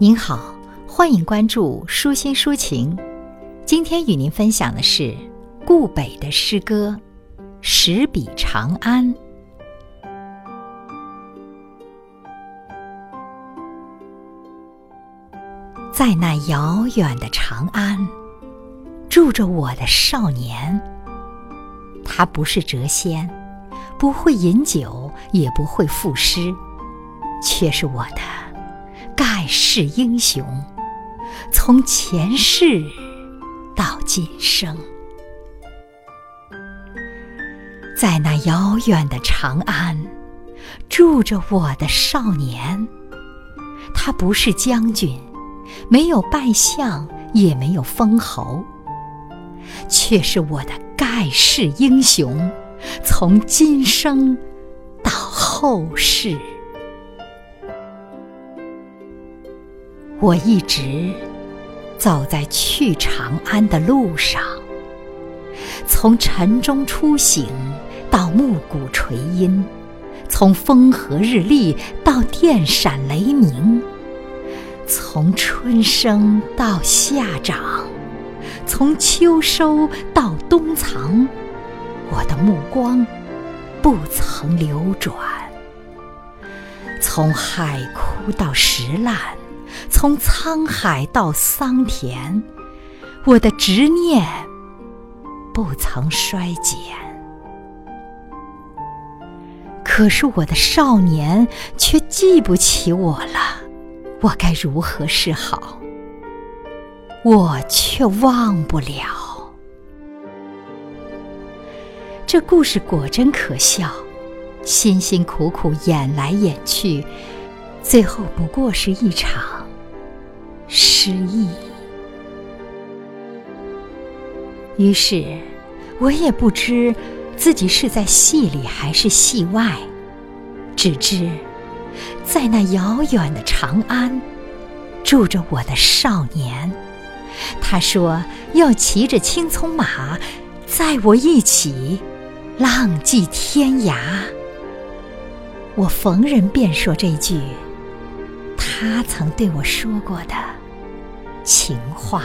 您好，欢迎关注舒心抒情。今天与您分享的是顾北的诗歌《十笔长安》。在那遥远的长安，住着我的少年。他不是谪仙，不会饮酒，也不会赋诗，却是我的。盖世英雄，从前世到今生，在那遥远的长安，住着我的少年。他不是将军，没有拜相，也没有封侯，却是我的盖世英雄，从今生到后世。我一直走在去长安的路上，从晨钟初醒到暮鼓垂阴，从风和日丽到电闪雷鸣，从春生到夏长，从秋收到冬藏，我的目光不曾流转，从海枯到石烂。从沧海到桑田，我的执念不曾衰减。可是我的少年却记不起我了，我该如何是好？我却忘不了。这故事果真可笑，辛辛苦苦演来演去，最后不过是一场。失意，于是我也不知自己是在戏里还是戏外，只知在那遥远的长安住着我的少年。他说要骑着青葱马，载我一起浪迹天涯。我逢人便说这句。他曾对我说过的情话。